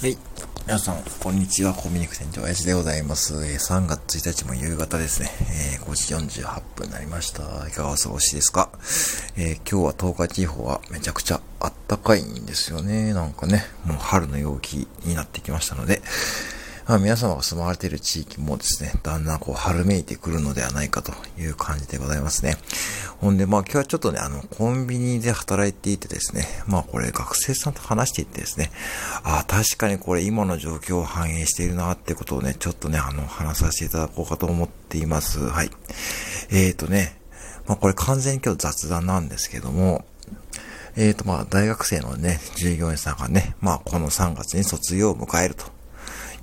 はい。皆さん、こんにちは。コミュニク店長、やじでございます。えー、3月1日も夕方ですね。えー、5時48分になりました。いかがお過ごしですか？えー、今日は東海地方はめちゃくちゃあったかいんですよね。なんかね、もう春の陽気になってきましたので、まあ、皆様が住まわれている地域もですね、だんだんこう春めいてくるのではないかという感じでございますね。ほんで、まあ今日はちょっとね、あの、コンビニで働いていてですね、まあこれ学生さんと話していてですね、ああ、確かにこれ今の状況を反映しているなってことをね、ちょっとね、あの、話させていただこうかと思っています。はい。えーとね、まあこれ完全に今日雑談なんですけども、えーとまあ大学生のね、従業員さんがね、まあこの3月に卒業を迎えると。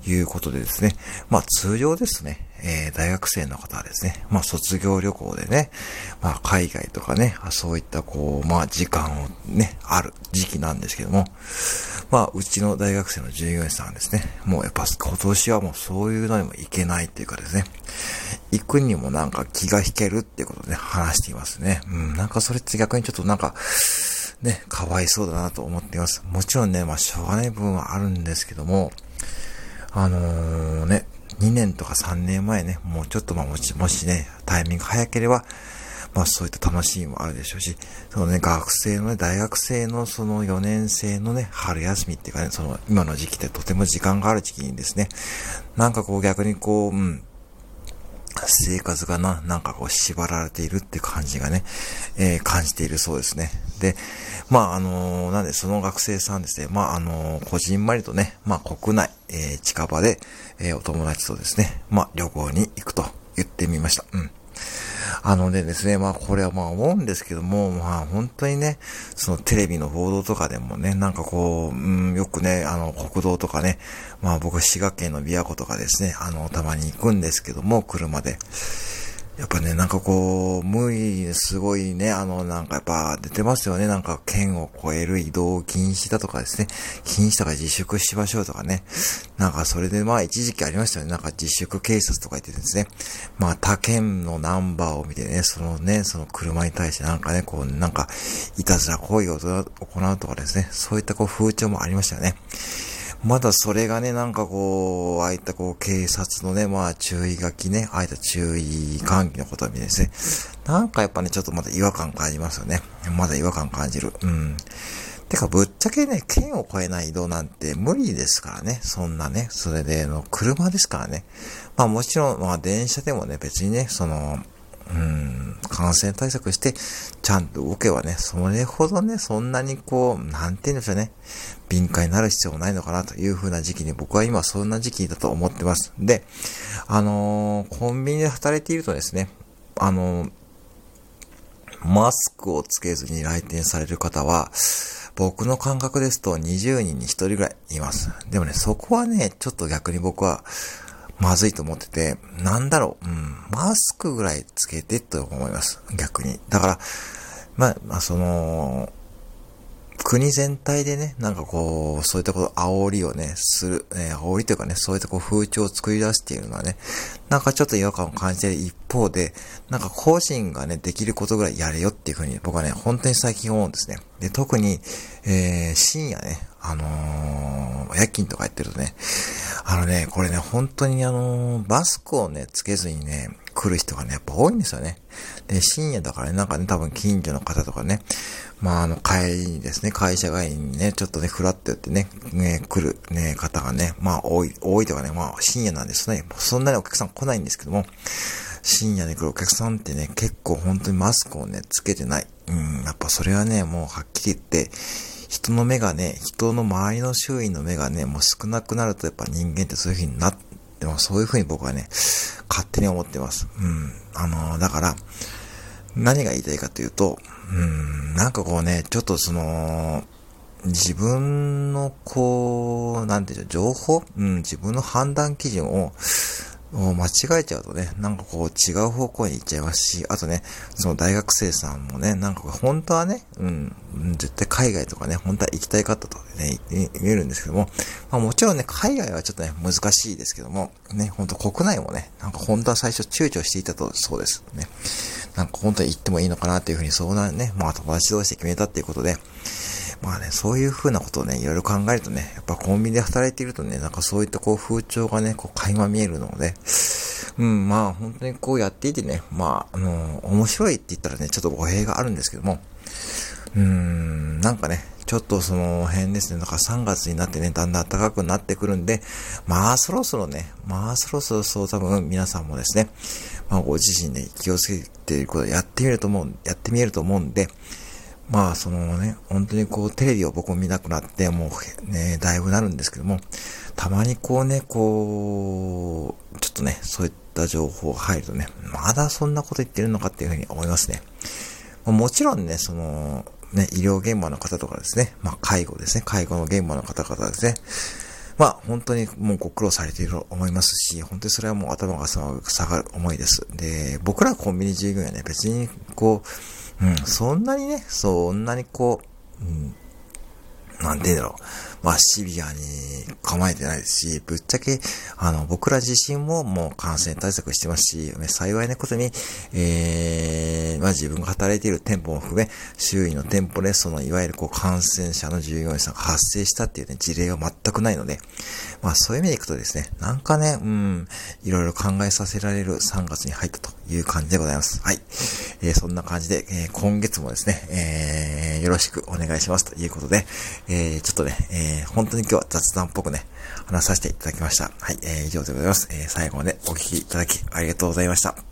いうことでですね、まあ通常ですね、えー、大学生の方はですね、まあ卒業旅行でね、まあ海外とかね、そういったこう、まあ時間をね、ある時期なんですけども、まあうちの大学生の従業員さんはですね、もうやっぱ今年はもうそういうのにも行けないっていうかですね、行くにもなんか気が引けるっていうことで話していますね。うん、なんかそれって逆にちょっとなんか、ね、かわいそうだなと思っています。もちろんね、まあしょうがない部分はあるんですけども、あのー、ね、2年とか3年前ね、もうちょっとまあもし、もしね、タイミング早ければ、まあそういった楽しみもあるでしょうし、そのね、学生のね、大学生のその4年生のね、春休みっていうかね、その今の時期ってとても時間がある時期にですね、なんかこう逆にこう、うん、生活がな、なんかこう縛られているって感じがね、えー、感じているそうですね。で、まあ、あの、なんでその学生さんですね、まあ、あの、こじんまりとね、まあ、国内、えー、近場で、えー、お友達とですね、まあ、旅行に行くと言ってみました。うん。あのでですね、まあこれはまあ思うんですけども、まあ本当にね、そのテレビの報道とかでもね、なんかこう、うん、よくね、あの国道とかね、まあ僕滋賀県の琵琶湖とかですね、あのたまに行くんですけども、車で。やっぱね、なんかこう、無理、すごいね、あの、なんかやっぱ出てますよね。なんか県を越える移動禁止だとかですね。禁止とか自粛しましょうとかね。なんかそれでまあ一時期ありましたよね。なんか自粛警察とか言ってですね。まあ他県のナンバーを見てね、そのね、その車に対してなんかね、こう、なんか、いたずら行為を行うとかですね。そういったこう風潮もありましたよね。まだそれがね、なんかこう、ああいったこう、警察のね、まあ注意書きね、ああいった注意喚起のことを見てですね、なんかやっぱね、ちょっとまだ違和感感じますよね。まだ違和感感じる。うん。てか、ぶっちゃけね、県を越えない移動なんて無理ですからね。そんなね。それで、の、車ですからね。まあもちろん、まあ電車でもね、別にね、その、うん、感染対策して、ちゃんと動けばね、それほどね、そんなにこう、なんて言うんでしょうね、敏感になる必要もないのかなという風な時期に僕は今そんな時期だと思ってます。で、あのー、コンビニで働いているとですね、あのー、マスクをつけずに来店される方は、僕の感覚ですと20人に1人ぐらいいます。でもね、そこはね、ちょっと逆に僕は、まずいと思ってて、なんだろう、うん、マスクぐらいつけてと思います。逆に。だから、まあ、まあ、その、国全体でね、なんかこう、そういったこと、煽りをね、する、えー、煽りというかね、そういったこう風潮を作り出しているのはね、なんかちょっと違和感を感じている一方で、なんか個人がね、できることぐらいやれよっていうふうに僕はね、本当に最近思うんですね。で、特に、えー、深夜ね、あのー、夜勤とかやってるとね、あのね、これね、本当にあのー、バスクをね、つけずにね、来る人がね、やっぱ多いんですよね。で、深夜だからね、なんかね、多分近所の方とかね、まあ、あの、帰りにですね、会社帰りにね、ちょっとね、ふらっとやってね、ね、来るね、方がね、まあ、多い、多いとかね、まあ、深夜なんですね。そんなにお客さん来ないんですけども、深夜に来るお客さんってね、結構本当にマスクをね、つけてない。うん、やっぱそれはね、もうはっきり言って、人の目がね、人の周りの周囲の目がね、もう少なくなるとやっぱ人間ってそういう風になって、もそういう風に僕はね、勝手に思ってます。うん。あのー、だから、何が言いたいかというと、うん、なんかこうね、ちょっとその、自分のこう、なんていうの、情報？うん、自分の判断基準を、もう間違えちゃうとね、なんかこう違う方向に行っちゃいますし、あとね、その大学生さんもね、なんか本当はね、うん、絶対海外とかね、本当は行きたいかったとね、言えるんですけども、まあもちろんね、海外はちょっとね、難しいですけども、ね、本当国内もね、なんか本当は最初躊躇していたと、そうです。ね。なんか本当に行ってもいいのかなっていうふうに相談ね、まあ友達同士で決めたっていうことで、まあね、そういう風なことをね、いろいろ考えるとね、やっぱコンビニで働いているとね、なんかそういったこう風潮がね、こう垣間見えるので、うん、まあ本当にこうやっていてね、まあ、あのー、面白いって言ったらね、ちょっと語弊があるんですけども、うーん、なんかね、ちょっとその辺ですね、だか3月になってね、だんだん暖かくなってくるんで、まあそろそろね、まあそろそろそう多分皆さんもですね、まあご自身で気をつけていることやってみると思う、やってみえると思うんで、まあそのね、本当にこうテレビを僕も見なくなって、もうね、だいぶなるんですけども、たまにこうね、こう、ちょっとね、そういった情報が入るとね、まだそんなこと言ってるのかっていうふうに思いますね。もちろんね、その、ね、医療現場の方とかですね、まあ介護ですね、介護の現場の方々ですね、まあ本当にもうご苦労されていると思いますし、本当にそれはもう頭が下がる思いです。で、僕らコンビニ従業員はね、別にこう、そんなにね、そんなにこう、うん、なんて言うんだろう。まあ、シビアに構えてないですし、ぶっちゃけ、あの、僕ら自身ももう感染対策してますし、幸いなことに、えー、まあ自分が働いている店舗も含め、周囲の店舗で、その、いわゆるこう、感染者の従業員さんが発生したっていうね、事例は全くないので、まあそういう意味でいくとですね、なんかね、うん、いろいろ考えさせられる3月に入ったという感じでございます。はい。えー、そんな感じで、えー、今月もですね、えー、よろしくお願いしますということで、えー、ちょっとね、えー、本当に今日は雑談っぽくね、話させていただきました。はい、えー、以上でございます。えー、最後までお聴きいただきありがとうございました。